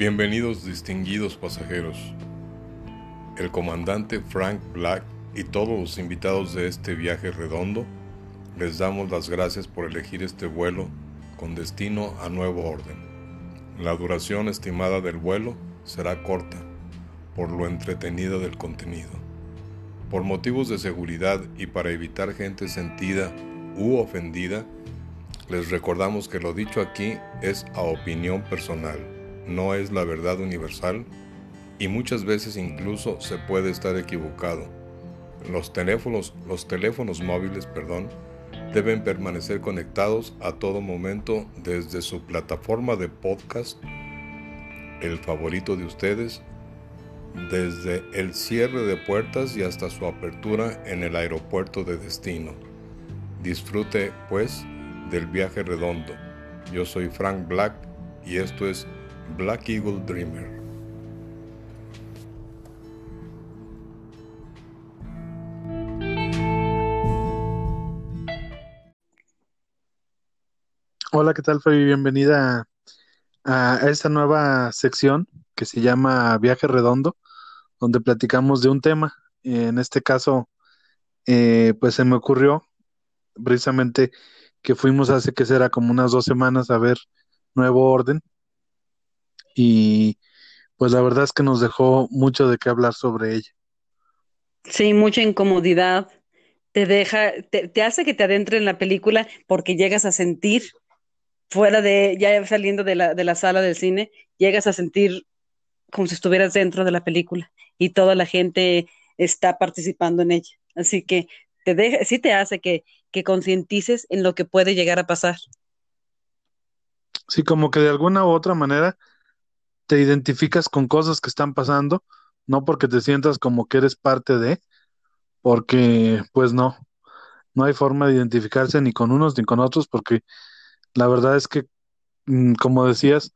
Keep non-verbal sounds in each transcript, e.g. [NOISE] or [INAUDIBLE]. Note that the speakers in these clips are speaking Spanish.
Bienvenidos distinguidos pasajeros. El comandante Frank Black y todos los invitados de este viaje redondo les damos las gracias por elegir este vuelo con destino a Nuevo Orden. La duración estimada del vuelo será corta por lo entretenido del contenido. Por motivos de seguridad y para evitar gente sentida u ofendida, les recordamos que lo dicho aquí es a opinión personal no es la verdad universal y muchas veces incluso se puede estar equivocado. Los teléfonos, los teléfonos móviles, perdón, deben permanecer conectados a todo momento desde su plataforma de podcast, el favorito de ustedes, desde el cierre de puertas y hasta su apertura en el aeropuerto de destino. Disfrute, pues, del viaje redondo. Yo soy Frank Black y esto es Black Eagle Dreamer. Hola, ¿qué tal, Fabi? Bienvenida a, esta nueva sección que se llama Viaje Redondo, donde platicamos de un tema. En este caso, eh, pues se me ocurrió precisamente que fuimos hace que será como unas dos semanas a ver Nuevo Orden y pues la verdad es que nos dejó mucho de qué hablar sobre ella. Sí, mucha incomodidad. Te deja, te, hace que te adentre en la película porque llegas a sentir, fuera de, ya saliendo de la, de la sala del cine, llegas a sentir como si estuvieras dentro de la película y toda la gente está participando en ella. Así que te deja, sí te hace que, que concientices en lo que puede llegar a pasar. Sí, como que de alguna u otra manera te identificas con cosas que están pasando, no porque te sientas como que eres parte de, porque pues no, no hay forma de identificarse ni con unos ni con otros, porque la verdad es que, mm, como decías,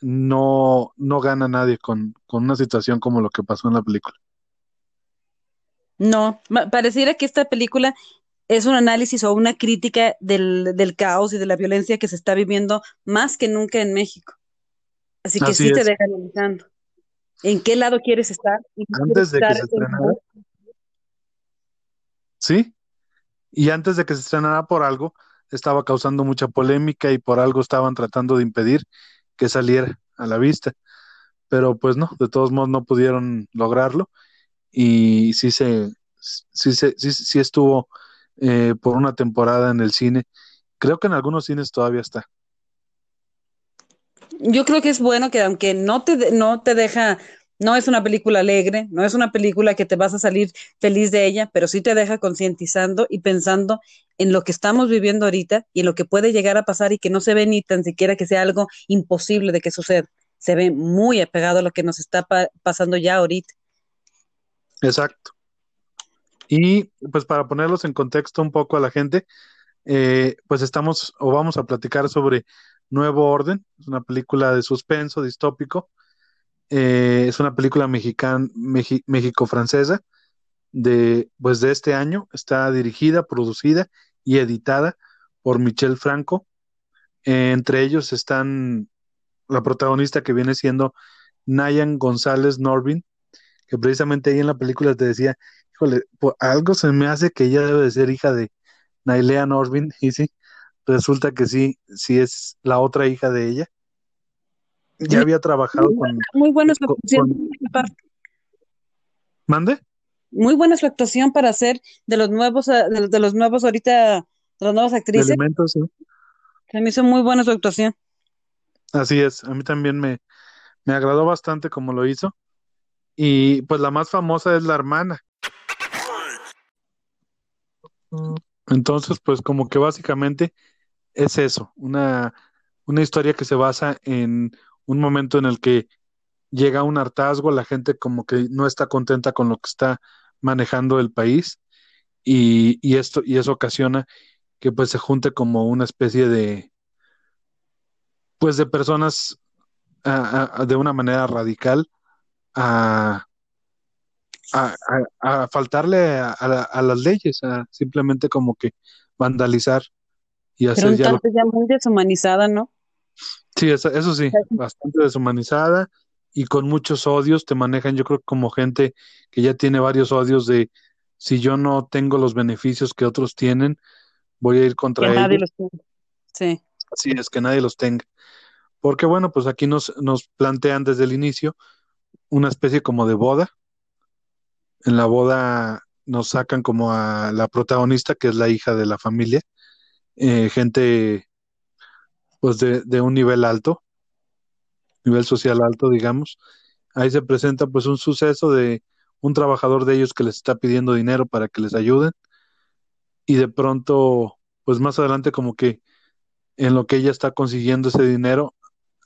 no, no gana nadie con, con una situación como lo que pasó en la película. No, pareciera que esta película es un análisis o una crítica del, del caos y de la violencia que se está viviendo más que nunca en México. Así que sí te deja analizando. ¿En qué lado quieres estar? Antes de que se estrenara. Sí. Y antes de que se estrenara por algo, estaba causando mucha polémica y por algo estaban tratando de impedir que saliera a la vista. Pero pues no, de todos modos no pudieron lograrlo. Y sí se, sí, sí, sí estuvo eh, por una temporada en el cine. Creo que en algunos cines todavía está yo creo que es bueno que aunque no te, no te deja, no es una película alegre, no es una película que te vas a salir feliz de ella, pero sí te deja concientizando y pensando en lo que estamos viviendo ahorita y en lo que puede llegar a pasar y que no se ve ni tan siquiera que sea algo imposible de que suceda. Se ve muy apegado a lo que nos está pasando ya ahorita. Exacto. Y pues para ponerlos en contexto un poco a la gente, eh, pues estamos o vamos a platicar sobre Nuevo Orden, es una película de suspenso distópico, eh, es una película mexicana, México-francesa de, pues de este año, está dirigida, producida y editada por Michel Franco. entre ellos están la protagonista que viene siendo Nayan González Norvin, que precisamente ahí en la película te decía, híjole, algo se me hace que ella debe de ser hija de Nailea Norvin, y sí, resulta que sí, sí es la otra hija de ella. Ya había trabajado con. Muy buena su actuación. ¿Mande? Muy buena su actuación para ser de los nuevos, eh, de, los nuevos ahorita, de las nuevas actrices. Elementos, sí. Se me hizo muy buena su actuación. Así es, a mí también me, me agradó bastante como lo hizo. Y pues la más famosa es la hermana. Entonces, pues como que básicamente es eso, una, una historia que se basa en un momento en el que llega un hartazgo, la gente como que no está contenta con lo que está manejando el país y, y esto y eso ocasiona que pues se junte como una especie de pues de personas de una manera radical a, a, faltarle a, las leyes, a simplemente como que vandalizar y hacer Pero ya, ya muy deshumanizada, ¿no? Sí, eso, eso sí, bastante deshumanizada y con muchos odios, te manejan yo creo como gente que ya tiene varios odios de si yo no tengo los beneficios que otros tienen, voy a ir contra Que nadie ellos. los tiene. Sí, Así es, que nadie los tenga. Porque bueno, pues aquí nos, nos plantean desde el inicio una especie como de boda. En la boda nos sacan como a la protagonista, que es la hija de la familia, eh, gente pues de, un nivel alto, nivel social alto, digamos. Ahí se presenta pues un suceso de un trabajador de ellos que les está pidiendo dinero para que les ayuden y de pronto pues más adelante como que en lo que ella está consiguiendo ese dinero,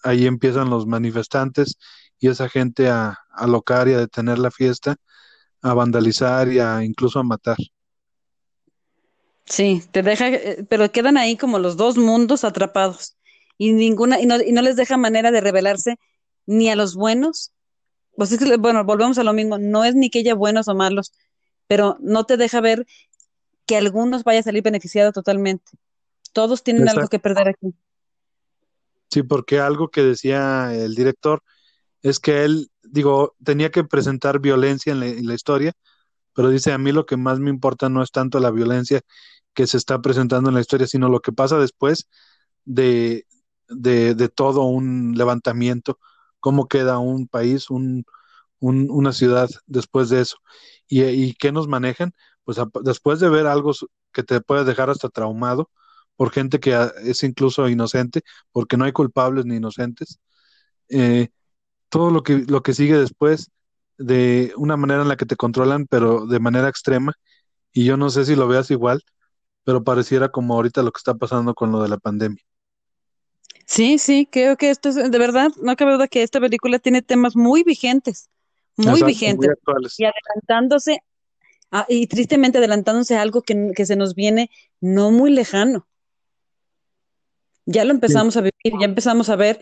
ahí empiezan los manifestantes y esa gente a, a alocar y a detener la fiesta, a vandalizar y a incluso a matar. sí, te deja, eh, pero quedan ahí como los dos mundos atrapados y ninguna, y no, y no les deja manera de revelarse ni a los buenos. Pues es que, bueno, volvemos a lo mismo, no es ni que haya buenos o malos, pero no te deja ver que algunos vaya a salir beneficiados totalmente. Todos tienen algo que perder aquí. Sí, porque algo que decía el director es que él, digo, tenía que presentar violencia en la, historia, pero dice, a mí lo que más me importa no es tanto la violencia que se está presentando en la historia, sino lo que pasa después de, de, todo un levantamiento, cómo queda un país, un, un- una ciudad después de eso. ¿Y, y qué nos manejan? Pues después de ver algo que te puede dejar hasta traumado por gente que ah, es incluso inocente, porque no hay culpables ni inocentes, eh, todo lo que, lo que sigue después de una manera en la que te controlan, pero de manera extrema, y yo no sé si lo veas igual, pero pareciera como ahorita lo que está pasando con lo de la pandemia. Sí, sí, creo que esto es, de verdad, no cabe duda que esta película tiene temas muy vigentes, muy Exacto, vigentes, y adelantándose, a- y tristemente adelantándose a algo que, que se nos viene no muy lejano. Ya lo Sí, empezamos a vivir, ya empezamos a ver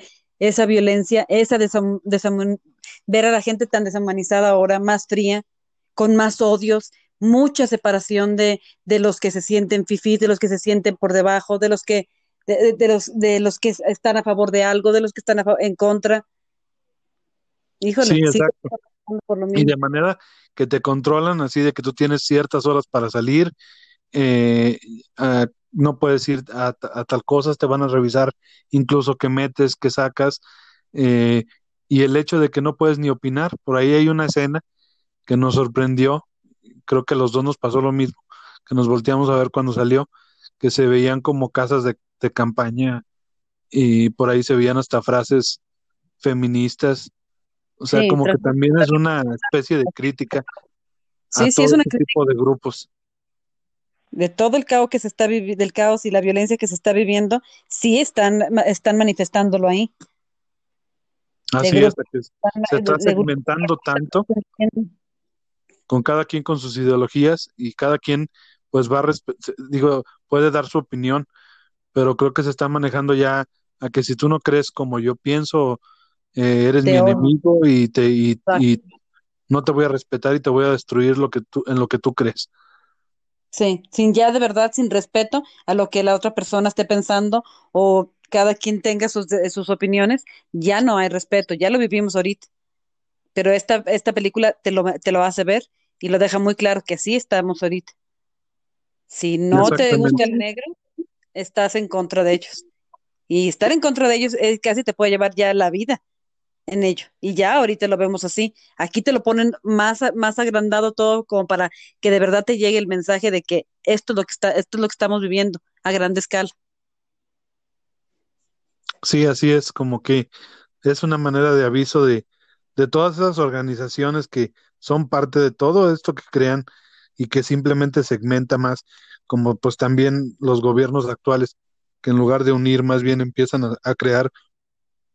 esa violencia, esa desam- desam- ver a la gente tan deshumanizada ahora, más fría, con más odios, mucha separación de, de los que se sienten fifís, de los que se sienten por debajo, de los que, de, de- de los, de los que están a favor de algo, de los que están a en contra. Híjole, sí, exacto. por lo Y mismo. de manera que te controlan, así de que tú tienes ciertas horas para salir, eh, ah, no puedes ir a, a tal cosas, te van a revisar incluso qué metes, qué sacas, eh, y el hecho de que no puedes ni opinar. Por ahí hay una escena que nos sorprendió, creo que a los dos nos pasó lo mismo, que nos volteamos a ver cuando salió, que se veían como casas de, de campaña y por ahí se veían hasta frases feministas, o sea, Sí, como que también es [LAUGHS] una especie de crítica a sí, sí, es todo una este tipo de grupos. De todo el caos que se está viviendo, del caos y la violencia que se está viviendo, sí están, están manifestándolo ahí, Así es, se está segmentando tanto con cada quien con sus ideologías y cada quien pues va a, digo, puede dar su opinión, pero creo que se está manejando ya a que si tú no crees como yo pienso, eh, eres mi enemigo y te y, y no te voy a respetar y te voy a destruir lo que tú en lo que tú crees. Sí, sin ya de verdad, sin respeto a lo que la otra persona esté pensando o cada quien tenga sus, de- sus opiniones, ya no hay respeto, ya lo vivimos ahorita. Pero esta, esta película te lo, te lo hace ver y lo deja muy claro que así estamos ahorita. Si no te gusta el negro, estás en contra de ellos. Y estar en contra de ellos eh, casi te puede llevar ya la vida en ello. Y ya ahorita lo vemos así. Aquí te lo ponen más, más agrandado todo como para que de verdad te llegue el mensaje de que esto es lo que está, esto es lo que estamos viviendo a grande escala. Sí, así es, como que es una manera de aviso de, de todas esas organizaciones que son parte de todo esto que crean y que simplemente segmenta más, como pues también los gobiernos actuales, que en lugar de unir, más bien empiezan a crear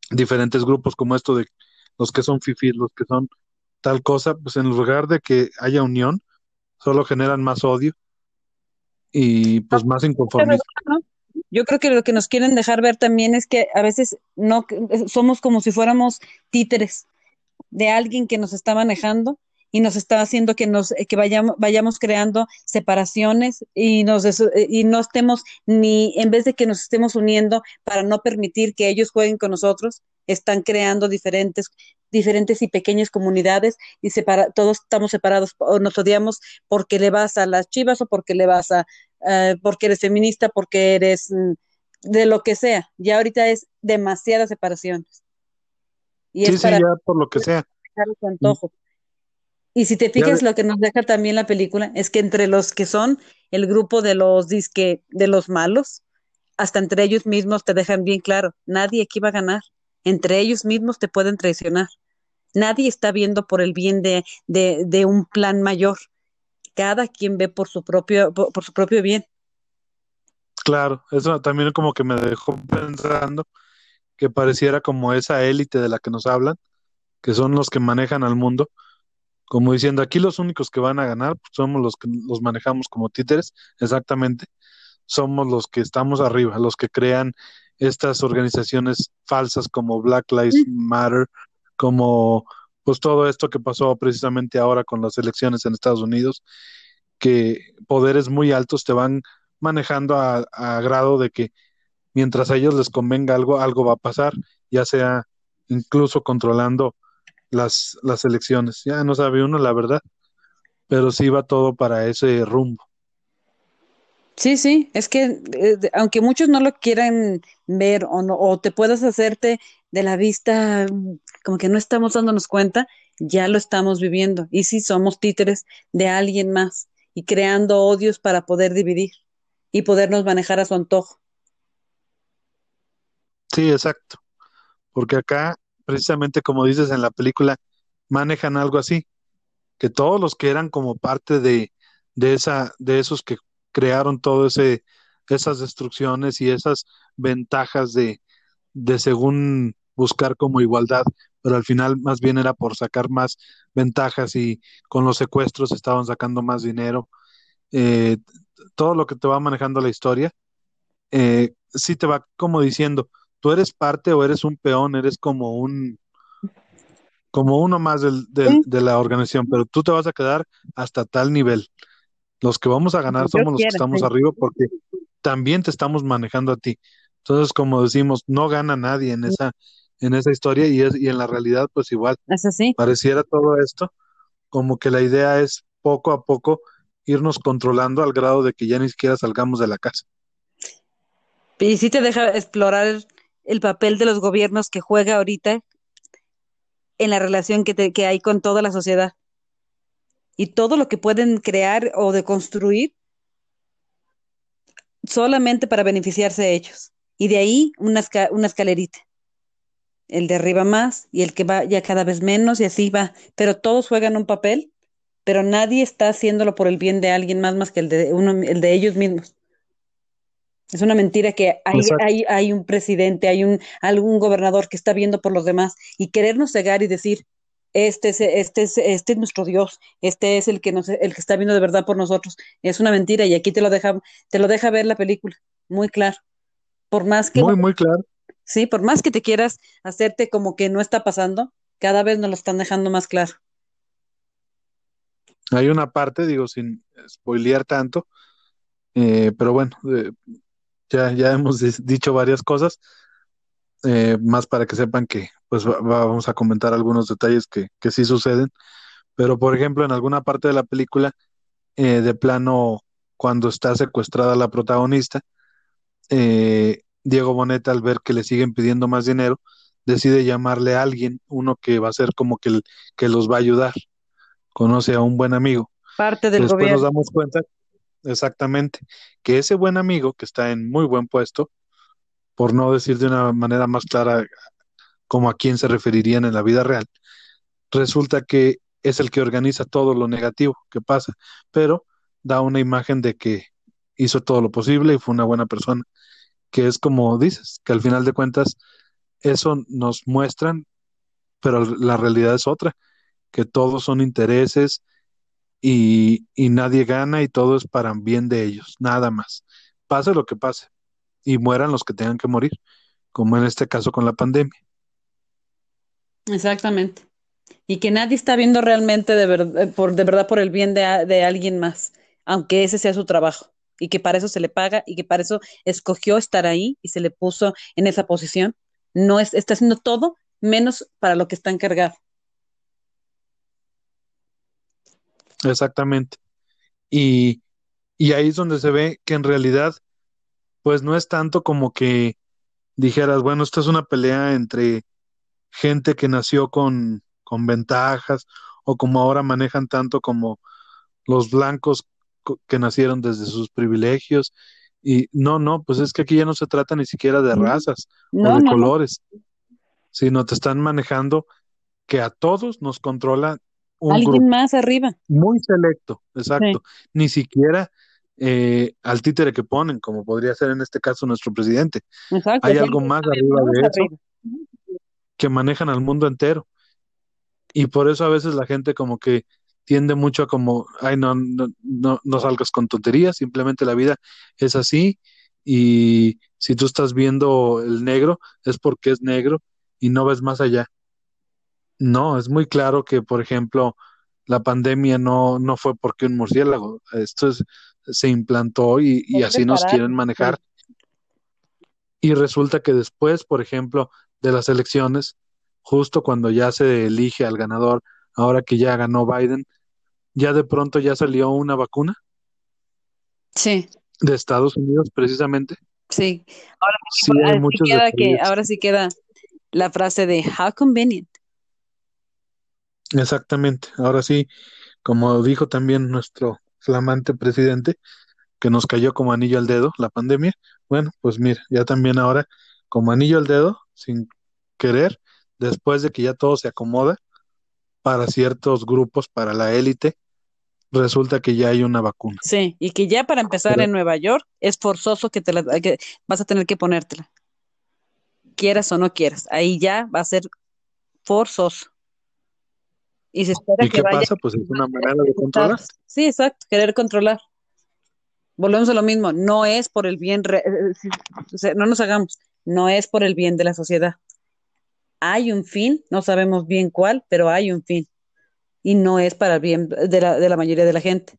diferentes grupos como esto de los que son fifís, los que son tal cosa, pues en lugar de que haya unión, solo generan más odio y pues más inconformismo. Yo creo que lo que nos quieren dejar ver también es que a veces no somos como si fuéramos títeres de alguien que nos está manejando y nos está haciendo que nos que vayamos vayamos creando separaciones y nos y no estemos ni en vez de que nos estemos uniendo para no permitir que ellos jueguen con nosotros, están creando diferentes diferentes y pequeñas comunidades y separa, todos estamos separados o nos odiamos porque le vas a las chivas o porque le vas a uh, porque eres feminista, porque eres mm, de lo que sea. Ya ahorita es demasiadas separaciones. Y sí, es sí, ya por lo que sea. Antojo. Y si te fijas, lo que nos deja también la película es que entre los que son el grupo de los disque, de los malos, hasta entre ellos mismos te dejan bien claro, nadie aquí va a ganar. Entre ellos mismos te pueden traicionar. Nadie está viendo por el bien de, de, de un plan mayor. Cada quien ve por su propio, por, por su propio bien. Claro, eso también como que me dejó pensando que pareciera como esa élite de la que nos hablan, que son los que manejan al mundo, como diciendo, aquí los únicos que van a ganar pues, somos los que los manejamos como títeres, exactamente, somos los que estamos arriba, los que crean estas organizaciones falsas como Black Lives Matter, como pues todo esto que pasó precisamente ahora con las elecciones en Estados Unidos, que poderes muy altos te van manejando a, a grado de que mientras a ellos les convenga algo, algo va a pasar, ya sea incluso controlando las, las elecciones. Ya no sabe uno la verdad, pero sí va todo para ese rumbo. Sí, sí, es que eh, aunque muchos no lo quieran ver o, no, o te puedas hacerte de la vista como que no estamos dándonos cuenta, ya lo estamos viviendo. Y sí somos títeres de alguien más y creando odios para poder dividir y podernos manejar a su antojo. Sí, exacto. Porque acá precisamente como dices en la película, manejan algo así, que todos los que eran como parte de, de esa, de esos que crearon todo ese, esas destrucciones y esas ventajas de, de según buscar como igualdad, pero al final más bien era por sacar más ventajas y con los secuestros estaban sacando más dinero. Eh, todo lo que te va manejando la historia, eh, sí te va como diciendo, tú eres parte o eres un peón, eres como un como uno más del, del, ¿Sí? de la organización, pero tú te vas a quedar hasta tal nivel. Los que vamos a ganar somos los que estamos ¿sí? arriba porque también te estamos manejando a ti. Entonces, como decimos, no gana nadie en esa en esa historia y es y en la realidad pues igual. Es así. Pareciera todo esto como que la idea es poco a poco irnos controlando al grado de que ya ni siquiera salgamos de la casa. Y sí te deja explorar el papel de los gobiernos que juega ahorita en la relación que, te, que hay con toda la sociedad y todo lo que pueden crear o de construir solamente para beneficiarse de ellos. Y de ahí una, una escalerita. El de arriba más y el que va ya cada vez menos y así va. Pero todos juegan un papel, pero nadie está haciéndolo por el bien de alguien más más que el de, uno, el de ellos mismos. Es una mentira que hay, hay, hay, un presidente, hay un algún gobernador que está viendo por los demás y querernos cegar y decir, este es, este es, este es nuestro Dios, este es el que nos, el que está viendo de verdad por nosotros. Es una mentira y aquí te lo deja, te lo deja ver la película, muy claro. Por más que muy, muy claro. Sí, por más que te quieras hacerte como que no está pasando, cada vez nos lo están dejando más claro. Hay una parte, digo, sin spoilear tanto, eh, pero bueno, eh, ya, ya hemos dicho varias cosas, eh, más para que sepan que pues va, vamos a comentar algunos detalles que, que sí suceden, pero por ejemplo en alguna parte de la película, eh, de plano, cuando está secuestrada la protagonista, eh, Diego Boneta al ver que le siguen pidiendo más dinero, decide llamarle a alguien, uno que va a ser como que, el, que los va a ayudar, conoce a un buen amigo. Parte del Después gobierno. nos damos cuenta Exactamente. Que ese buen amigo que está en muy buen puesto, por no decir de una manera más clara como a quién se referirían en la vida real, resulta que es el que organiza todo lo negativo que pasa, pero da una imagen de que hizo todo lo posible y fue una buena persona, que es como dices, que al final de cuentas eso nos muestran, pero la realidad es otra, que todos son intereses, y, nadie gana y todo es para bien de ellos, nada más. Pase lo que pase y mueran los que tengan que morir, como en este caso con la pandemia. Exactamente. Y que nadie está viendo realmente de, ver, por, verdad por el bien de, de alguien más, aunque ese sea su trabajo y que para eso se le paga y que para eso escogió estar ahí y se le puso en esa posición. No es, está haciendo todo menos para lo que está encargado. Exactamente. Y, y ahí es donde se ve que en realidad, pues no es tanto como que dijeras, bueno, esta es una pelea entre gente que nació con, con ventajas o como ahora manejan tanto como los blancos que nacieron desde sus privilegios. Y no, no, pues es que aquí ya no se trata ni siquiera de razas o de colores, sino te están manejando que a todos nos controla un Alguien más arriba. Muy selecto, exacto. Ni siquiera eh, al títere que ponen, como podría ser en este caso nuestro presidente. Hay algo más arriba de eso que manejan al mundo entero. Y por eso a veces la gente como que tiende mucho a como, ay, no, no, no, no salgas con tonterías, simplemente la vida es así y si tú estás viendo el negro es porque es negro y no ves más allá. No, es muy claro que, por ejemplo, la pandemia no, no fue porque un murciélago, esto se implantó y, y así nos quieren manejar. Y resulta que después, por ejemplo, de las elecciones, justo cuando ya se elige al ganador, ahora que ya ganó Biden, ya de pronto ya salió una vacuna. Sí. De Estados Unidos, precisamente. Sí. Ahora sí, queda que, ahora sí queda la frase de how convenient. Exactamente. Ahora sí, como dijo también nuestro flamante presidente, que nos cayó como anillo al dedo la pandemia. Bueno, pues mira, ya también ahora como anillo al dedo, sin querer, después de que ya todo se acomoda para ciertos grupos, para la élite, resulta que ya hay una vacuna. Sí, y que ya para empezar en Nueva York es forzoso que te la que vas a tener que ponértela. Quieras o no quieras, ahí ya va a ser forzoso. Y se espera ¿Y qué pasa? Pues es una manera de controlar. Sí, exacto, querer controlar. Volvemos a lo mismo, no es por el bien, eh, no nos hagamos, no es por el bien de la sociedad. Hay un fin, no sabemos bien cuál, pero hay un fin y no es para el bien de la, de la mayoría de la gente.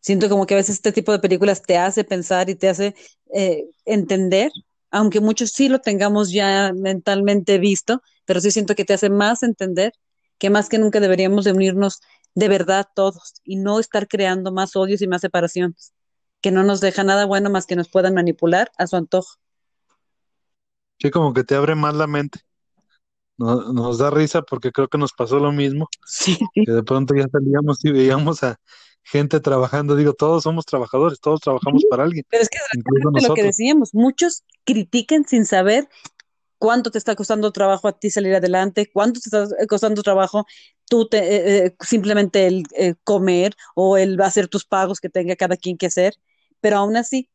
Siento como que a veces este tipo de películas te hace pensar y te hace eh, entender, aunque muchos sí lo tengamos ya mentalmente visto, pero sí siento que te hace más entender que más que nunca deberíamos de unirnos de verdad todos y no estar creando más odios y más separaciones, que no nos deja nada bueno más que nos puedan manipular a su antojo. Sí, como que te abre más la mente nos, da risa porque creo que nos pasó lo mismo. Que de pronto ya salíamos y veíamos a gente trabajando. Digo, todos somos trabajadores, todos trabajamos para alguien. Pero es que lo que decíamos, muchos critican sin saber cuánto te está costando trabajo a ti salir adelante, cuánto te está costando trabajo tú te, eh, eh, simplemente el eh, comer o el hacer tus pagos que tenga cada quien que hacer, pero aún así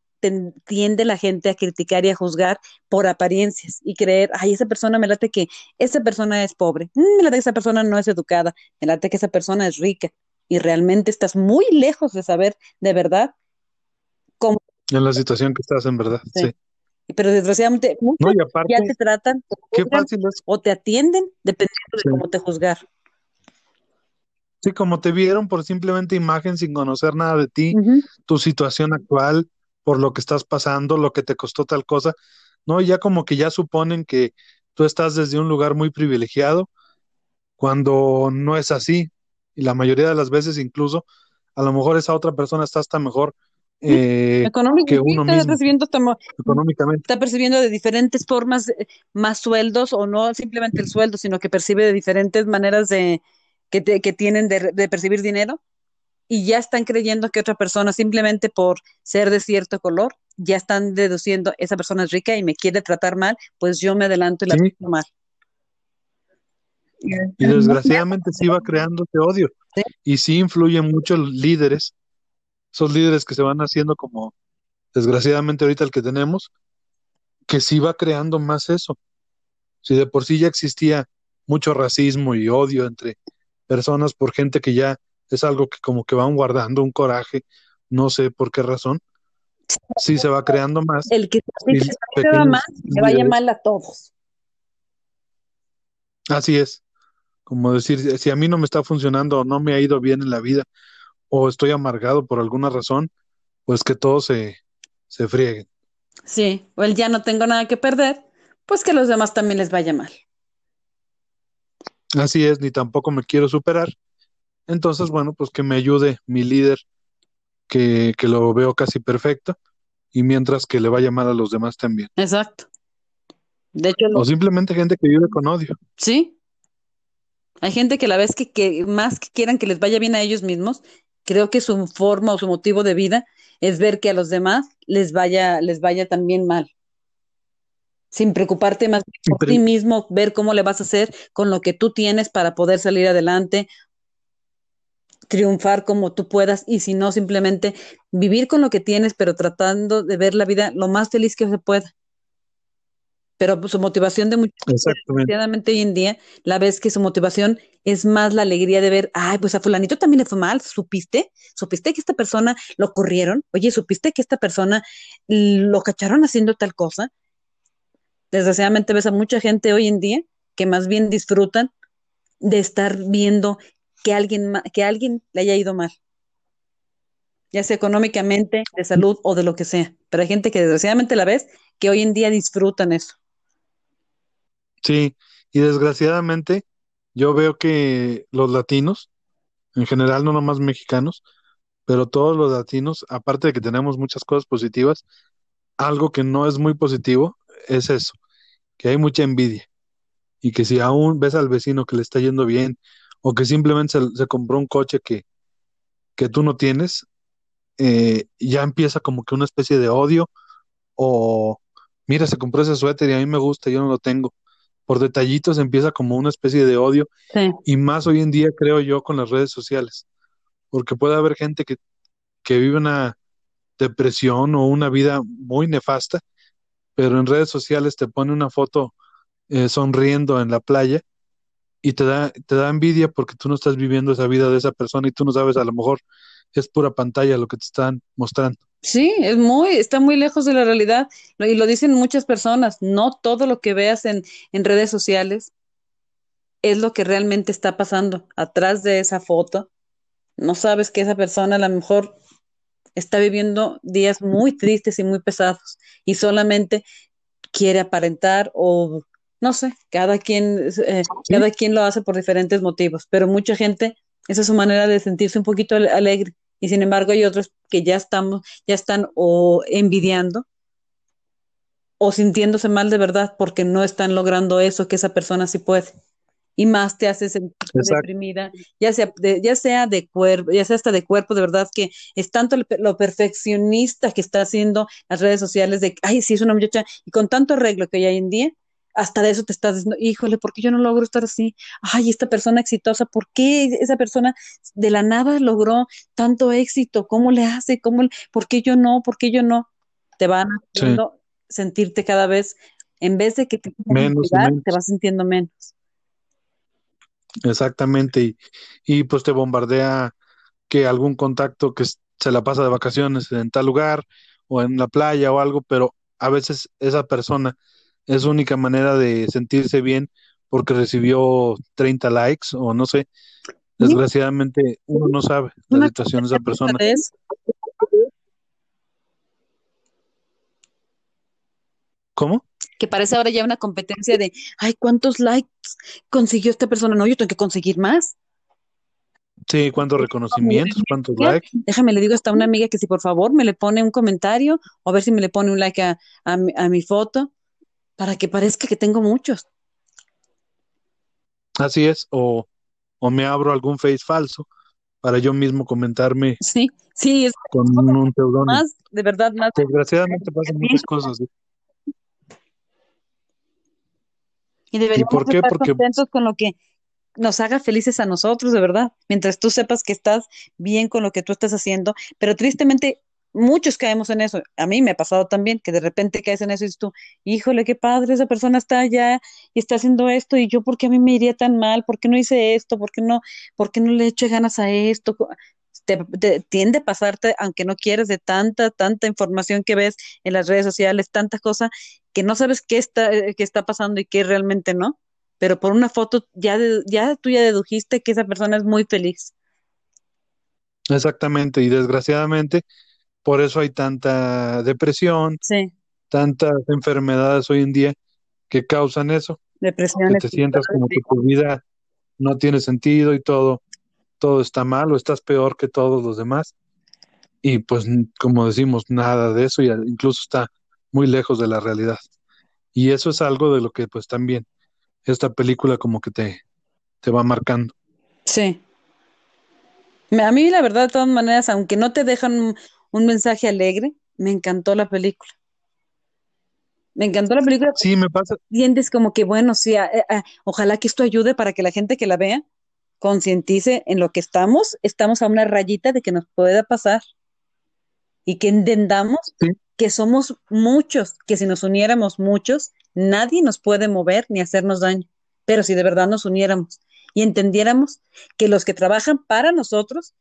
tiende la gente a criticar y a juzgar por apariencias y creer, ay, esa persona me late que esa persona es pobre, mm, me late que esa persona no es educada, me late que esa persona es rica y realmente estás muy lejos de saber de verdad cómo. En la situación que estás en verdad, sí. Pero desgraciadamente muchos ya te tratan o te atienden dependiendo de cómo te juzgar. Sí, como te vieron por simplemente imagen sin conocer nada de ti, tu situación actual, por lo que estás pasando, lo que te costó tal cosa, ¿no? ya como que ya suponen que tú estás desde un lugar muy privilegiado, cuando no es así, y la mayoría de las veces incluso, a lo mejor esa otra persona está hasta mejor eh, que uno mismo. Percibiendo económicamente. Está percibiendo de diferentes formas eh, más sueldos, o no simplemente el sueldo, sino que percibe de diferentes maneras de que, que tienen de percibir dinero y ya están creyendo que otra persona, simplemente por ser de cierto color, ya están deduciendo, esa persona es rica y me quiere tratar mal, pues yo me adelanto y la trato mal. Y desgraciadamente sí va creando ese odio. Y sí influyen mucho los líderes, esos líderes que se van haciendo como, desgraciadamente ahorita el que tenemos, que sí va creando más eso. Si de por sí ya existía mucho racismo y odio entre personas por gente que ya es algo que como que van guardando un coraje, no sé por qué razón. Sí se va creando más. El que se va más, se vaya mal a todos. Así es. Como decir, si a mí no me está funcionando o no me ha ido bien en la vida o estoy amargado por alguna razón, pues que todos se, se frieguen. Sí, o el ya no tengo nada que perder, pues que a los demás también les vaya mal. Así es, ni tampoco me quiero superar. Entonces, bueno, pues que me ayude mi líder, que, que lo veo casi perfecto, y mientras que le vaya mal a los demás también. Exacto. De hecho, O simplemente gente que vive con odio. sí, hay gente que la vez que, que más que quieran que les vaya bien a ellos mismos, creo que su forma o su motivo de vida es ver que a los demás les vaya, les vaya también mal. Sin preocuparte más por Pero- ti mismo, ver cómo le vas a hacer con lo que tú tienes para poder salir adelante, triunfar como tú puedas, y si no, simplemente vivir con lo que tienes, pero tratando de ver la vida lo más feliz que se pueda. Pero su motivación de muchos hoy en día, la ves que su motivación es más la alegría de ver, ay, pues a fulanito también le fue mal, ¿supiste? ¿Supiste que esta persona lo corrieron? Oye, ¿supiste que esta persona lo cacharon haciendo tal cosa? Desgraciadamente ves a mucha gente hoy en día que más bien disfrutan de estar viendo que alguien, que alguien le haya ido mal, ya sea económicamente, de salud o de lo que sea. Pero hay gente que desgraciadamente la ves que hoy en día disfrutan eso. Sí, y desgraciadamente yo veo que los latinos, en general no nomás mexicanos, pero todos los latinos, aparte de que tenemos muchas cosas positivas, algo que no es muy positivo es eso, que hay mucha envidia y que si aún ves al vecino que le está yendo bien o que simplemente se, compró un coche que, que tú no tienes, eh, ya empieza como que una especie de odio o mira, se compró ese suéter y a mí me gusta, yo no lo tengo. Por detallitos empieza como una especie de odio Sí, y más hoy en día creo yo con las redes sociales, porque puede haber gente que, que vive una depresión o una vida muy nefasta, pero en redes sociales te pone una foto eh, sonriendo en la playa y te da, te da envidia porque tú no estás viviendo esa vida de esa persona y tú no sabes, a lo mejor es pura pantalla lo que te están mostrando. Sí, es muy, está muy lejos de la realidad. Y lo dicen muchas personas, no todo lo que veas en, en redes sociales es lo que realmente está pasando atrás de esa foto. No sabes que esa persona a lo mejor está viviendo días muy tristes y muy pesados y solamente quiere aparentar o no sé, cada quien, eh, Sí. cada quien lo hace por diferentes motivos, pero mucha gente, esa es su manera de sentirse un poquito ale- alegre y sin embargo hay otros que ya estamos, ya están o envidiando o sintiéndose mal de verdad porque no están logrando eso que esa persona sí puede. Y más te hace sentir Exacto. deprimida, ya sea de, ya sea de cuerpo, ya sea hasta de cuerpo, de verdad que es tanto lo, lo perfeccionista que está haciendo las redes sociales de, ay, sí, es una muchacha, y con tanto arreglo que hay hoy en día, hasta de eso te estás diciendo, híjole, ¿por qué yo no logro estar así? Ay, esta persona exitosa, ¿por qué esa persona de la nada logró tanto éxito? ¿Cómo le hace? ¿Cómo, le- ¿Por qué yo no? ¿Por qué yo no? Te van Sí. haciendo sentirte cada vez, en vez de que te Menos te vas sintiendo menos. Exactamente, y, y pues te bombardea que algún contacto que se la pasa de vacaciones en tal lugar o en la playa o algo, pero a veces esa persona es su única manera de sentirse bien porque recibió 30 likes o no sé. Desgraciadamente uno no sabe la Una situación de esa persona. ¿Cómo? que parece ahora ya una competencia de, ay, ¿cuántos likes consiguió esta persona? No, yo tengo que conseguir más. Sí, cuántos reconocimientos, cuántos likes. Déjame, le digo hasta a una amiga que si por favor me le pone un comentario o a ver si me le pone un like a, a a mi foto para que parezca que tengo muchos. Así es, o, o me abro algún face falso para yo mismo comentarme Sí, sí, es con un seudónimo. más, de verdad, más. Desgraciadamente pasan muchas cosas. ¿sí? Y deberíamos por qué? estar Porque- contentos con lo que nos haga felices a nosotros, de verdad, mientras tú sepas que estás bien con lo que tú estás haciendo, pero tristemente muchos caemos en eso. A mí me ha pasado también que de repente caes en eso y dices tú, híjole, qué padre, esa persona está allá y está haciendo esto y yo, ¿por qué a mí me iría tan mal? ¿Por qué no hice esto? ¿Por qué no, por qué no le eché ganas a esto? Te, tiende a pasarte, aunque no quieres, de tanta, tanta información que ves en las redes sociales, tantas cosas que no sabes qué está, qué está pasando y qué realmente no pero por una foto ya, ya tú ya dedujiste que esa persona es muy feliz. Exactamente, y desgraciadamente por eso hay tanta depresión, tantas enfermedades hoy en día que causan eso, Depresión. que te sientas como que tu vida no tiene sentido y todo, todo está mal o estás peor que todos los demás. Y pues como decimos, nada de eso y incluso está muy lejos de la realidad. Y eso es algo de lo que pues también esta película como que te, te va marcando. Sí. A mí la verdad, de todas maneras, aunque no te dejan un, mensaje alegre, me encantó la película. Me encantó la película. Sí, me pasa. Sientes como que, bueno, sí, ojalá que esto ayude para que la gente que la vea concientice en lo que estamos. Estamos a una rayita de que nos pueda pasar y que entendamos que somos muchos, que si nos uniéramos muchos, nadie nos puede mover ni hacernos daño. Pero si de verdad nos uniéramos y entendiéramos que los que trabajan para nosotros,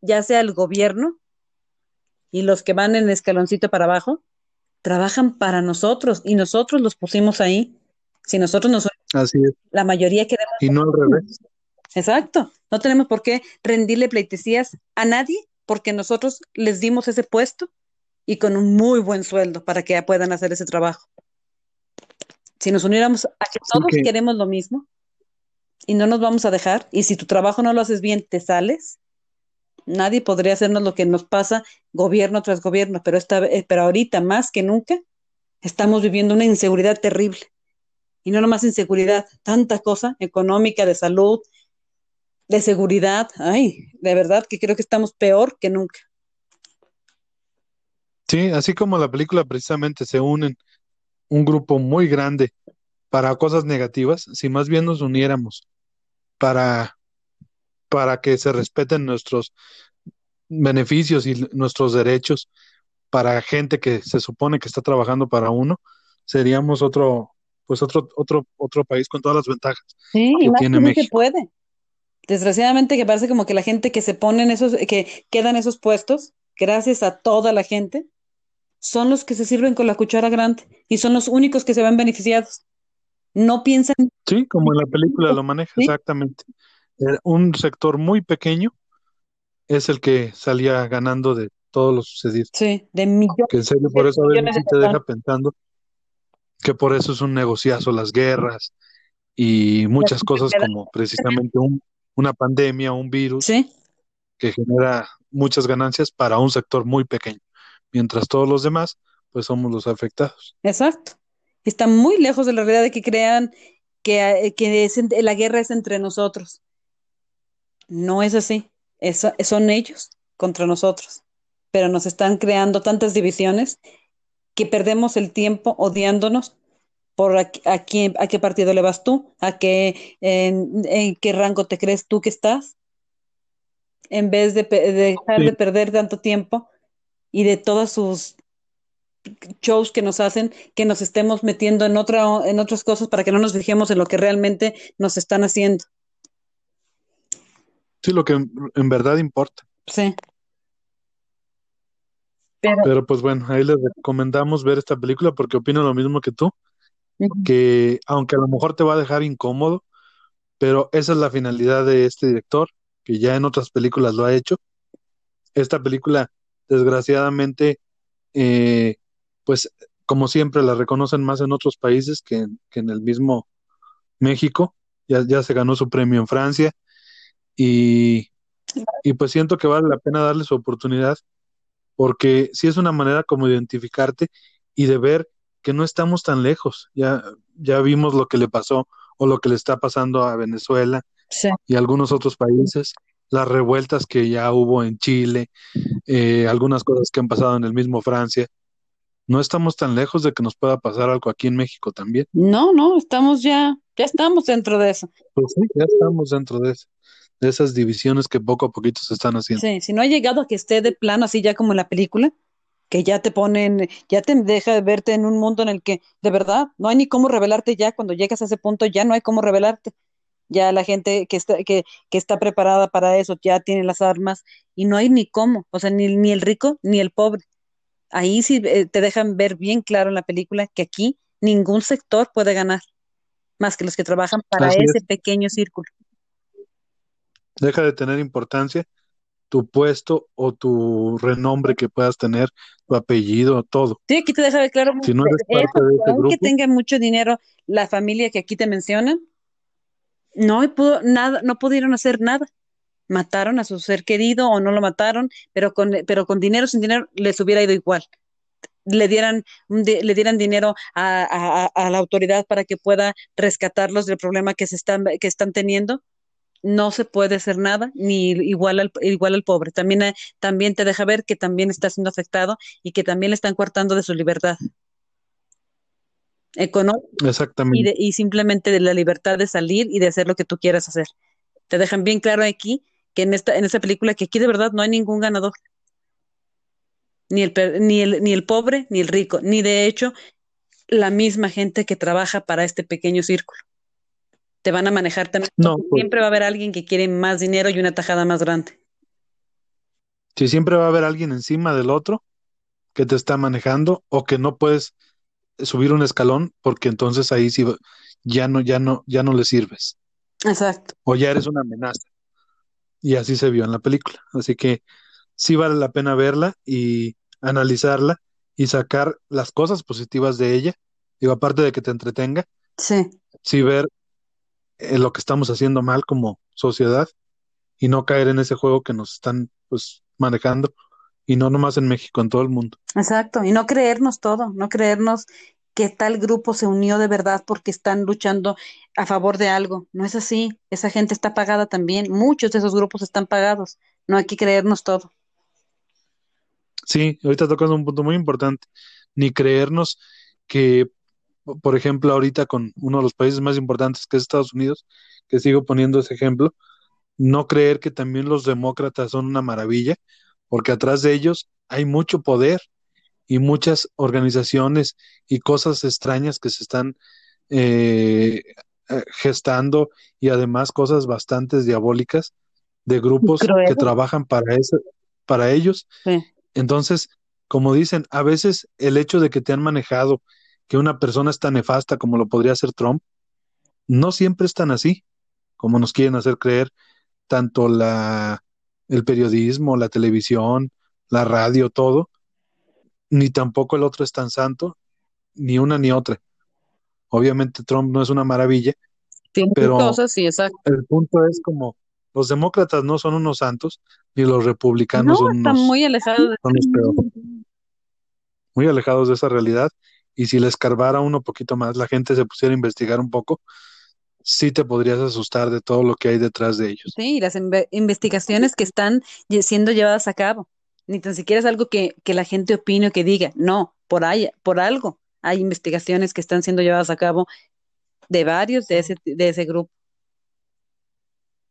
ya sea el gobierno y los que van en escaloncito para abajo, trabajan para nosotros y nosotros los pusimos ahí. Si nosotros nos Así la mayoría queremos. Y no al revés. Exacto. No tenemos por qué rendirle pleitesías a nadie porque nosotros les dimos ese puesto y con un muy buen sueldo para que puedan hacer ese trabajo. Si nos uniéramos a que todos queremos lo mismo y no nos vamos a dejar, y si tu trabajo no lo haces bien, te sales, nadie podría hacernos lo que nos pasa gobierno tras gobierno, pero, esta, eh, pero ahorita más que nunca estamos viviendo una inseguridad terrible. Y no nomás inseguridad, tanta cosa económica, de salud, de seguridad. Ay, de verdad que creo que estamos peor que nunca. Sí, así como la película precisamente se unen un grupo muy grande para cosas negativas, si más bien nos uniéramos para, para que se respeten nuestros beneficios y nuestros derechos para gente que se supone que está trabajando para uno, seríamos otro, pues otro, otro, otro país con todas las ventajas sí, que tiene México. puede. Desgraciadamente que parece como que la gente que se pone en esos, que quedan esos puestos, gracias a toda la gente, son los que se sirven con la cuchara grande y son los únicos que se ven beneficiados. No piensan. Sí, como en la película lo maneja, exactamente. un sector muy pequeño es el que salía ganando de todo lo sucedido. Sí, de millones. Que en serio, por eso a veces te deja pensando que por eso es un negociazo las guerras y muchas cosas como precisamente un, una pandemia, un virus que genera muchas ganancias para un sector muy pequeño, mientras todos los demás, pues somos los afectados. Exacto. Está muy lejos de la realidad de que crean que, eh, que la guerra es entre nosotros. No es así. Son ellos contra nosotros. Pero nos están creando tantas divisiones que perdemos el tiempo odiándonos por a, quién, a qué partido le vas tú, a qué, en, qué rango te crees tú que estás, en vez de, dejar de perder tanto tiempo y de todos sus shows que nos hacen, que nos estemos metiendo en, otra, en otras cosas para que no nos fijemos en lo que realmente nos están haciendo. Sí, lo que en verdad importa. Sí. Pero, Pero pues bueno, ahí les recomendamos ver esta película porque opino lo mismo que tú que aunque a lo mejor te va a dejar incómodo, pero esa es la finalidad de este director, que ya en otras películas lo ha hecho. Esta película, desgraciadamente, eh, pues como siempre la reconocen más en otros países que, en el mismo México. Ya, ya se ganó su premio en Francia y, y pues siento que vale la pena darle su oportunidad porque sí es una manera como identificarte y de ver que no estamos tan lejos. Ya, ya vimos lo que le pasó o lo que le está pasando a Venezuela y algunos otros países, las revueltas que ya hubo en Chile, eh, algunas cosas que han pasado en el mismo Francia. No estamos tan lejos de que nos pueda pasar algo aquí en México también. No, no, estamos ya, ya estamos dentro de eso. Pues sí, ya estamos dentro de eso, de esas divisiones que poco a poquito se están haciendo. Sí, si no ha llegado a que esté de plano así ya como en la película, que ya te ponen, ya te deja de verte en un mundo en el que de verdad no hay ni cómo revelarte ya, cuando llegas a ese punto ya no hay cómo revelarte. Ya la gente que está, que, que está preparada para eso ya tiene las armas y no hay ni cómo, o sea, ni, ni el rico ni el pobre. Ahí sí eh, te dejan ver bien claro en la película que aquí ningún sector puede ganar. más que los que trabajan para Así ese es. pequeño círculo. Deja de tener importancia tu puesto o tu renombre que puedas tener, tu apellido, todo. Sí, aquí te deja ver claro, Si no eres eso, parte de ese aunque grupo, tenga mucho dinero, la familia que aquí te mencionan, no pudo nada, no pudieron hacer nada. Mataron a su ser querido o no lo mataron, pero con, pero con dinero, sin dinero, les hubiera ido igual. Le dieran, le dieran dinero a, a- a la autoridad para que pueda rescatarlos del problema que se están, que están teniendo. No se puede hacer nada, ni igual al, igual al pobre. También, eh, también te deja ver que también está siendo afectado y que también le están coartando de su libertad económica y, exactamente. de, y simplemente de la libertad de salir y de hacer lo que tú quieras hacer. Te dejan bien claro aquí que en esta, en esta película que aquí de verdad no hay ningún ganador. Ni el, ni el, ni el pobre, ni el rico, ni de hecho la misma gente que trabaja para este pequeño círculo. Te van a manejar también. No, pues Siempre va a haber alguien que quiere más dinero y una tajada más grande. si siempre va a haber alguien encima del otro que te está manejando o que no puedes subir un escalón porque entonces ahí sí ya no, ya no, ya no le sirves Exacto. o ya eres una amenaza. Y así se vio en la película. Así que sí vale la pena verla y analizarla y sacar las cosas positivas de ella. Digo, aparte de que te entretenga, Sí. sí ver eh, lo que estamos haciendo mal como sociedad y no caer en ese juego que nos están pues manejando y no nomás en México, en todo el mundo. Exacto, y no creernos todo, no creernos que tal grupo se unió de verdad porque están luchando a favor de algo. No es así, esa gente está pagada también, muchos de esos grupos están pagados, no hay que creernos todo. Sí, ahorita tocas un punto muy importante, ni creernos que, por ejemplo, ahorita con uno de los países más importantes que es Estados Unidos, que sigo poniendo ese ejemplo, no creer que también los demócratas son una maravilla, porque atrás de ellos hay mucho poder y muchas organizaciones y cosas extrañas que se están eh, eh, gestando y además cosas bastante diabólicas de grupos que trabajan para ese, para ellos. sí, Entonces, como dicen, a veces el hecho de que te han manejado que una persona es tan nefasta como lo podría ser Trump, no siempre es tan así como nos quieren hacer creer tanto la, el periodismo, la televisión, la radio, todo, ni tampoco el otro es tan santo, ni una ni otra. Obviamente Trump no es una maravilla, tiene pero cosas, sí, exacto. el punto es como los demócratas no son unos santos, ni los republicanos No, son están unos, muy alejados de muy alejados de esa realidad. Y si le escarbara uno poquito más, la gente se pusiera a investigar un poco, sí te podrías asustar de todo lo que hay detrás de ellos. Sí, y las inve- investigaciones que están siendo llevadas a cabo. Ni tan siquiera es algo que, que la gente opine o que diga. No, por ahí, por algo. Hay investigaciones que están siendo llevadas a cabo de varios de ese, de ese grupo.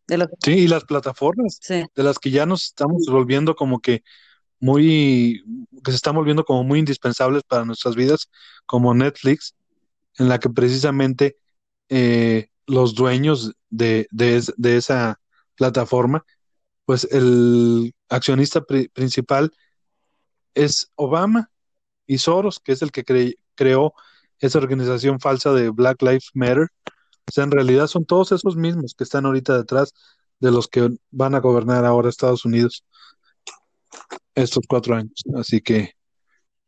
De Sí, y las plataformas sí, de las que ya nos estamos volviendo como que muy, que se están volviendo como muy indispensables para nuestras vidas, como Netflix, en la que precisamente eh, los dueños de, de, es- de esa plataforma, pues el accionista pri- principal es Obama y Soros, que es el que cre- creó esa organización falsa de Black Lives Matter. O sea, en realidad son todos esos mismos que están ahorita detrás de los que van a gobernar ahora Estados Unidos estos cuatro años. Así que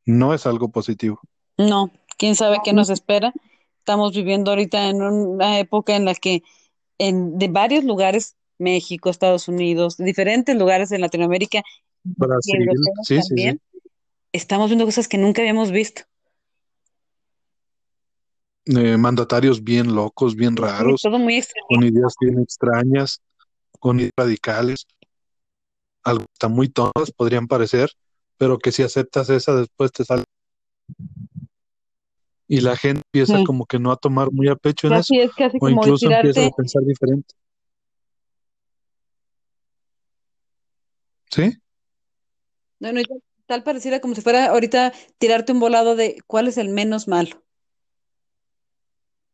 no es algo positivo. no, quién sabe qué nos espera. Estamos viviendo ahorita en una época en la que en, de varios lugares, México, Estados Unidos, diferentes lugares en Latinoamérica y Brasil, europeos sí, sí, sí. también, estamos viendo cosas que nunca habíamos visto. Eh, mandatarios bien locos, bien Sí, raros, todo muy extraño. con ideas bien extrañas, con ideas radicales, algo hasta muy tontas podrían parecer, pero que si aceptas esa después te sale. Y la gente empieza Sí. como que no a tomar muy a pecho en eso, es casi o como incluso empieza tirarte, a pensar diferente. ¿Sí? no, no, tal pareciera como si fuera ahorita tirarte un volado de cuál es el menos malo.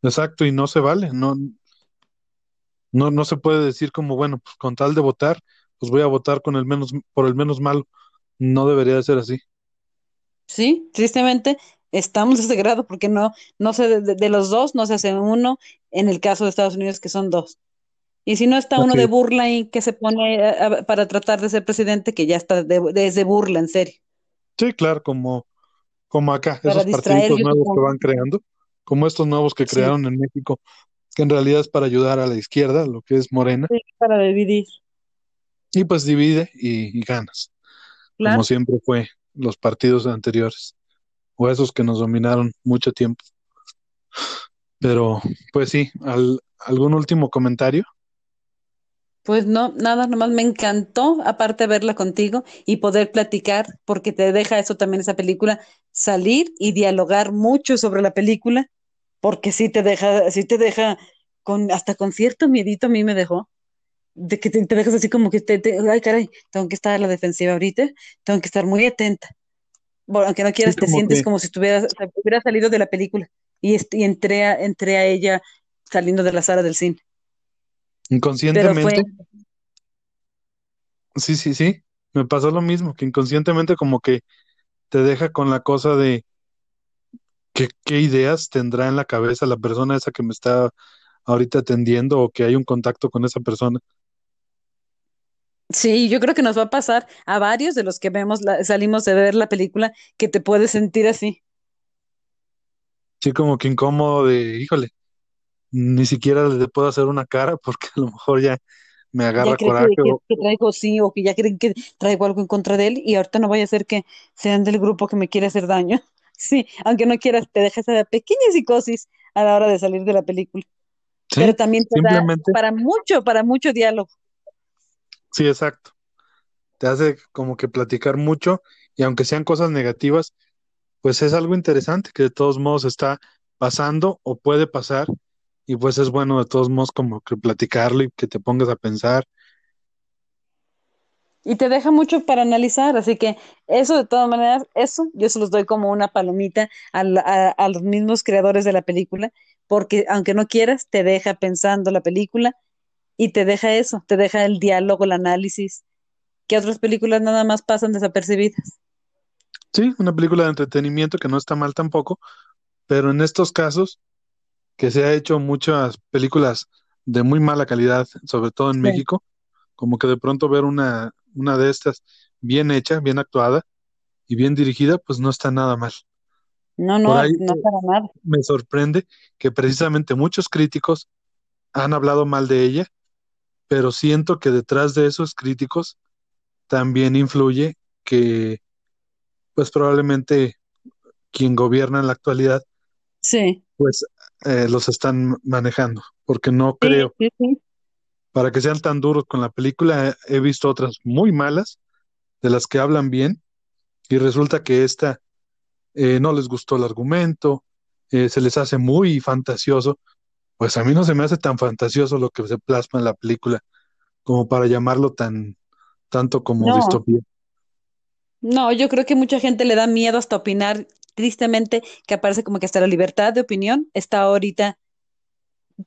Exacto, y no se vale, no, no, no se puede decir como, bueno, pues con tal de votar, pues voy a votar con el menos, por el menos malo. No debería de ser así. Sí, tristemente, Estamos a ese grado porque no, no sé, de, los dos no se hace uno, en el caso de Estados Unidos que son dos. Y si no está uno de burla y que se pone para tratar de ser presidente, que ya está de, burla, en serio. Sí, claro, como, como acá, esos partidos nuevos que van creando, como estos nuevos que crearon en México, que en realidad es para ayudar a la izquierda, lo que es Morena. Sí, para dividir. Y pues divide y, ganas, como siempre fue los partidos anteriores, o esos que nos dominaron mucho tiempo. Pero, pues sí, ¿algún último comentario? Pues no, nada, nomás me encantó, aparte verla contigo y poder platicar, porque te deja eso también esa película, salir y dialogar mucho sobre la película, porque sí te deja, sí te deja con, hasta con cierto miedito a mí me dejó, de que te, dejas así como que te, ay caray, tengo que estar a la defensiva ahorita, tengo que estar muy atenta. Bueno, aunque no quieras, te sientes como si estuvieras, hubiera salido de la película y, y entré, a, entré a ella saliendo de la sala del cine. Inconscientemente. Sí, sí, sí. Me pasó lo mismo, que inconscientemente como que te deja con la cosa de que, qué ideas tendrá en la cabeza la persona esa que me está ahorita atendiendo o que hay un contacto con esa persona. Sí, yo creo que nos va a pasar a varios de los que vemos, salimos de ver la película, que te puedes sentir así. Sí, como que incómodo de, híjole, ni siquiera le puedo hacer una cara porque a lo mejor ya me agarra coraje. Que, traigo sí, o que ya creen que traigo algo en contra de él y ahorita no vaya a ser que sean del grupo que me quiere hacer daño. [LAUGHS] Sí, aunque no quieras, te dejas esa pequeña psicosis a la hora de salir de la película. Pero también te da para mucho, para mucho diálogo. Sí, exacto. Te hace como que platicar mucho y aunque sean cosas negativas, pues es algo interesante que de todos modos está pasando o puede pasar y pues es bueno de todos modos como que platicarlo y que te pongas a pensar. Y te deja mucho para analizar, así que eso de todas maneras, eso yo se los doy como una palomita a, a, los mismos creadores de la película, porque aunque no quieras, te deja pensando la película y te deja eso, te deja el diálogo, el análisis, que otras películas nada más pasan desapercibidas. Sí, una película de entretenimiento que no está mal tampoco, pero en estos casos que se ha hecho muchas películas de muy mala calidad, sobre todo en México, como que de pronto ver una, una de estas bien hecha, bien actuada y bien dirigida, pues no está nada mal. No, no, no para nada. Me sorprende que precisamente muchos críticos han hablado mal de ella, pero siento que detrás de esos críticos también influye que, pues probablemente quien gobierna en la actualidad, sí. pues eh, los están manejando, porque no creo, para que sean tan duros con la película, he visto otras muy malas, de las que hablan bien, y resulta que esta eh, no les gustó el argumento, eh, se les hace muy fantasioso, pues a mí no se me hace tan fantasioso lo que se plasma en la película, como para llamarlo tan tanto como distopía. No, yo creo que mucha gente le da miedo hasta opinar tristemente que aparece como que hasta la libertad de opinión está ahorita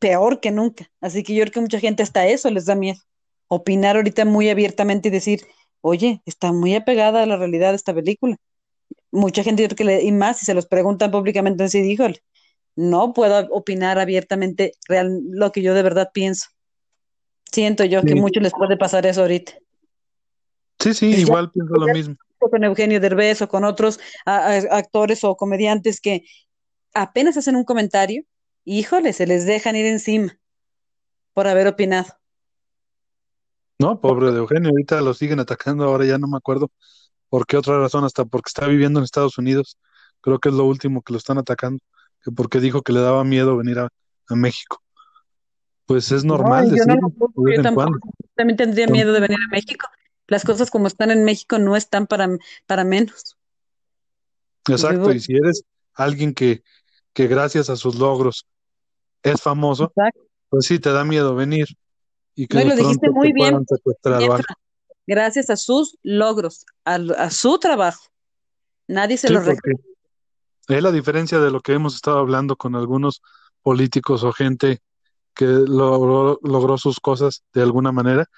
peor que nunca. Así que yo creo que mucha gente hasta eso les da miedo. Opinar ahorita muy abiertamente y decir, oye, está muy apegada a la realidad de esta película. Mucha gente, yo creo que le, y más si se los preguntan públicamente, sí, díjole, no puedo opinar abiertamente real, lo que yo de verdad pienso. Siento yo que mucho les puede pasar eso ahorita. Sí, sí, igual pienso lo mismo con Eugenio Derbez o con otros actores o comediantes que apenas hacen un comentario, híjole, se les dejan ir encima por haber opinado. No, pobre de Eugenio, ahorita lo siguen atacando, ahora ya no me acuerdo por qué otra razón, hasta porque está viviendo en Estados Unidos. Creo que es lo último que lo están atacando, que porque dijo que le daba miedo venir a, México. Pues es normal. yo, también tendría miedo de venir a México las cosas como están en México no están para, para menos. Exacto, y si eres alguien que, que gracias a sus logros es famoso, pues sí, te da miedo venir. Y que lo dijiste muy bien. Gracias a sus logros, a, su trabajo. Nadie se lo recuerda. Es la diferencia de lo que hemos estado hablando con algunos políticos o gente que logró, logró sus cosas de alguna manera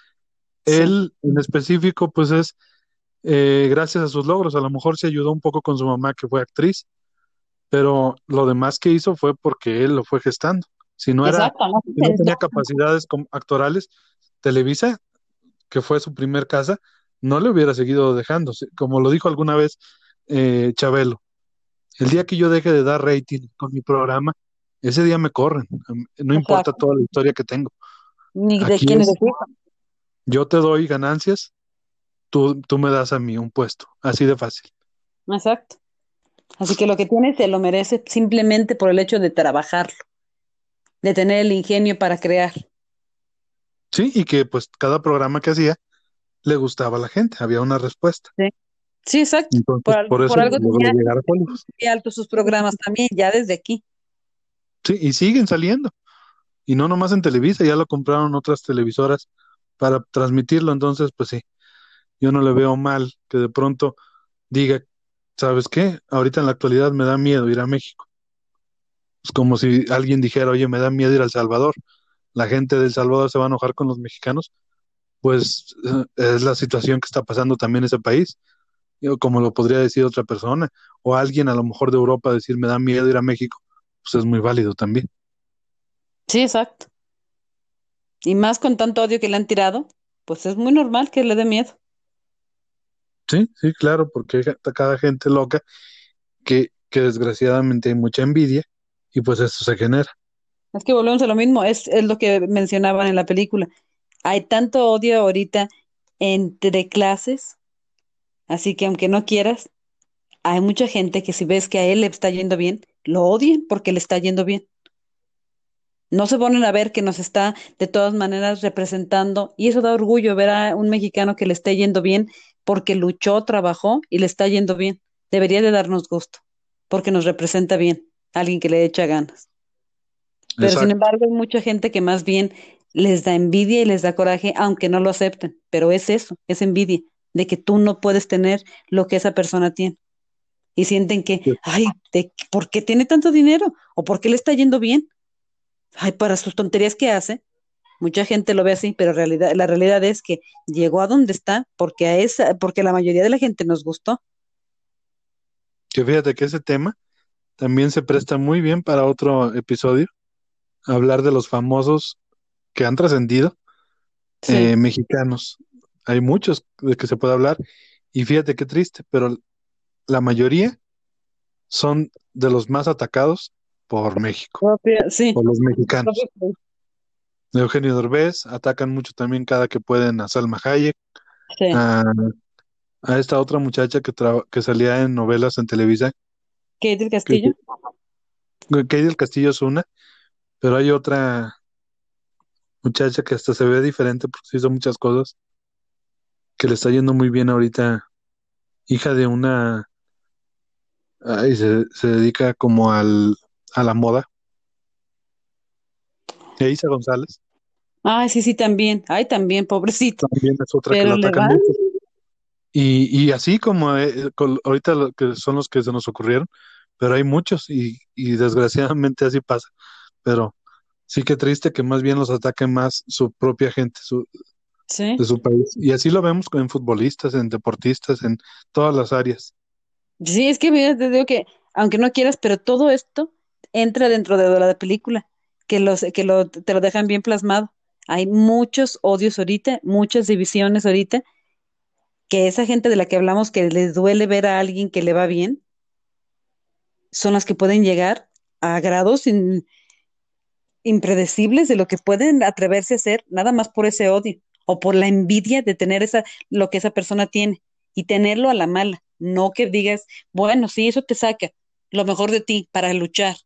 él en específico, pues es eh, gracias a sus logros. A lo mejor se ayudó un poco con su mamá, que fue actriz, pero lo demás que hizo fue porque él lo fue gestando. Si no era, Exacto, no, si no tenía capacidades actorales, Televisa, que fue su primer casa, no le hubiera seguido dejando. Como lo dijo alguna vez eh, Chabelo, el día que yo deje de dar rating con mi programa, ese día me corren. No importa Exacto. toda la historia que tengo. ni de Aquí quién es. Yo te doy ganancias, tú, tú me das a mí un puesto. Así de fácil. Exacto. Así que lo que tienes te lo mereces simplemente por el hecho de trabajarlo, de tener el ingenio para crear. Sí, y que pues cada programa que hacía le gustaba a la gente, había una respuesta. Sí, exacto. Entonces, Por, al- por eso por algo tenía llegar a altos sus programas también, ya desde aquí. Sí, y siguen saliendo. Y no nomás en Televisa, ya lo compraron otras televisoras para transmitirlo. Entonces, pues sí, yo no le veo mal que de pronto diga, ¿sabes qué? Ahorita en la actualidad me da miedo ir a México. Es como si alguien dijera, oye, me da miedo ir a El Salvador. La gente de El Salvador se va a enojar con los mexicanos. Pues eh, es la situación que está pasando también en ese país. Yo, como lo podría decir otra persona, o alguien a lo mejor de Europa decir, me da miedo ir a México, pues es muy válido también. Sí, exacto. Y más con tanto odio que le han tirado, pues es muy normal que le dé miedo. Sí, sí, claro, porque cada gente loca que, que desgraciadamente hay mucha envidia y pues eso se genera. Es que volvemos a lo mismo, es, es lo que mencionaban en la película. Hay tanto odio ahorita entre clases, así que aunque no quieras, hay mucha gente que si ves que a él le está yendo bien, lo odian porque le está yendo bien. No se ponen a ver que nos está de todas maneras representando y eso da orgullo ver a un mexicano que le esté yendo bien porque luchó, trabajó y le está yendo bien. Debería de darnos gusto porque nos representa bien, alguien que le echa ganas. Pero sin embargo hay mucha gente que más bien les da envidia y les da coraje, aunque no lo acepten. Pero es eso, es envidia, de que tú no puedes tener lo que esa persona tiene. Y sienten que, Sí. ay, de- ¿por qué tiene tanto dinero? ¿O por qué le está yendo bien? Ay, para sus tonterías que hace. Mucha gente lo ve así, pero realidad, la realidad es que llegó a donde está porque a esa, porque la mayoría de la gente nos gustó. Que fíjate que ese tema también se presta muy bien para otro episodio, hablar de los famosos que han trascendido Sí, eh, mexicanos. Hay muchos de que se puede hablar y fíjate qué triste, pero la mayoría son de los más atacados por México, propia- sí, por los mexicanos. Eugenio Derbez, atacan mucho también cada que pueden a Salma Hayek, sí. a, a esta otra muchacha que, que salía en novelas en Televisa, Kate del Castillo. Katy del Castillo es una, pero hay otra muchacha que hasta se ve diferente porque hizo muchas cosas, que le está yendo muy bien ahorita, hija de una, ay, se, se dedica como al, a la moda, González, Ay, sí, sí, también. Ay, también, pobrecito. también es otra que Pero le atacan mucho. Y, y así como eh, con- ahorita lo que son los que se nos ocurrieron, pero hay muchos y, y desgraciadamente así pasa. Pero sí que triste que más bien los ataque más su propia gente su- Sí. de su país. Y así lo vemos en futbolistas, en deportistas, en todas las áreas. Sí, es que mira, te digo que, aunque no quieras, pero todo esto entra dentro de la película, que los, que lo, te lo dejan bien plasmado. Hay muchos odios ahorita, muchas divisiones ahorita, que esa gente de la que hablamos que les duele ver a alguien que le va bien, son las que pueden llegar a grados in- impredecibles de lo que pueden atreverse a hacer, nada más por ese odio o por la envidia de tener esa, lo que esa persona tiene y tenerlo a la mala, no que digas, bueno, sí, eso te saca lo mejor de ti para luchar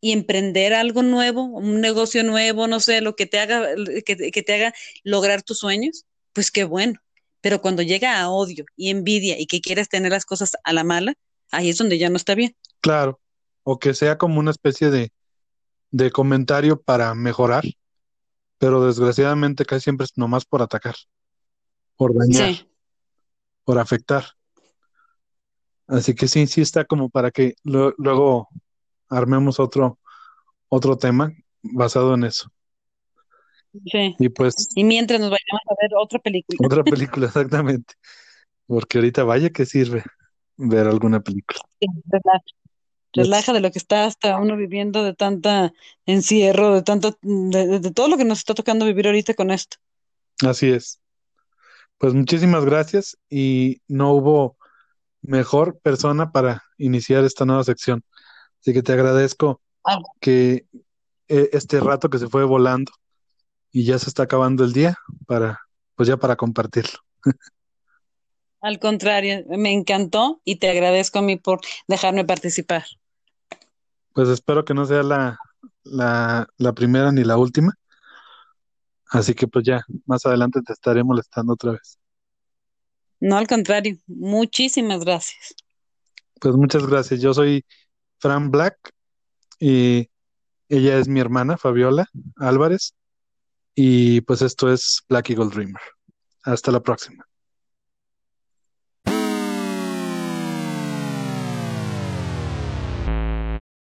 y emprender algo nuevo, un negocio nuevo, no sé, lo que te haga, que, que te haga lograr tus sueños, pues qué bueno. Pero cuando llega a odio y envidia y que quieres tener las cosas a la mala, ahí es donde ya no está bien. Claro, o que sea como una especie de, de comentario para mejorar, pero desgraciadamente casi siempre es nomás por atacar, por dañar, Sí, por afectar. Así que sí, sí está como para que lo- luego armemos otro, otro tema basado en eso. sí. Y pues Y mientras nos vayamos a ver otra película. otra [LAUGHS] película, exactamente. Porque ahorita vaya que sirve ver alguna película. Sí, ¿verdad? Relaja de lo que está hasta uno viviendo de tanta encierro, de tanto, de, de todo lo que nos está tocando vivir ahorita con esto. Así es. Pues muchísimas gracias y no hubo mejor persona para iniciar esta nueva sección. Así que te agradezco Ah, que eh, este rato que se fue volando y ya se está acabando el día para, pues ya para compartirlo. Al contrario, me encantó y te agradezco a mí por dejarme participar. Pues espero que no sea la, la, la primera ni la última. Así que pues ya, más adelante te estaré molestando otra vez. No, al contrario, muchísimas gracias. Pues muchas gracias. Yo soy Fran Black y ella es mi hermana, Fabiola Álvarez. Y pues esto es Black Eagle Dreamer. Hasta la próxima.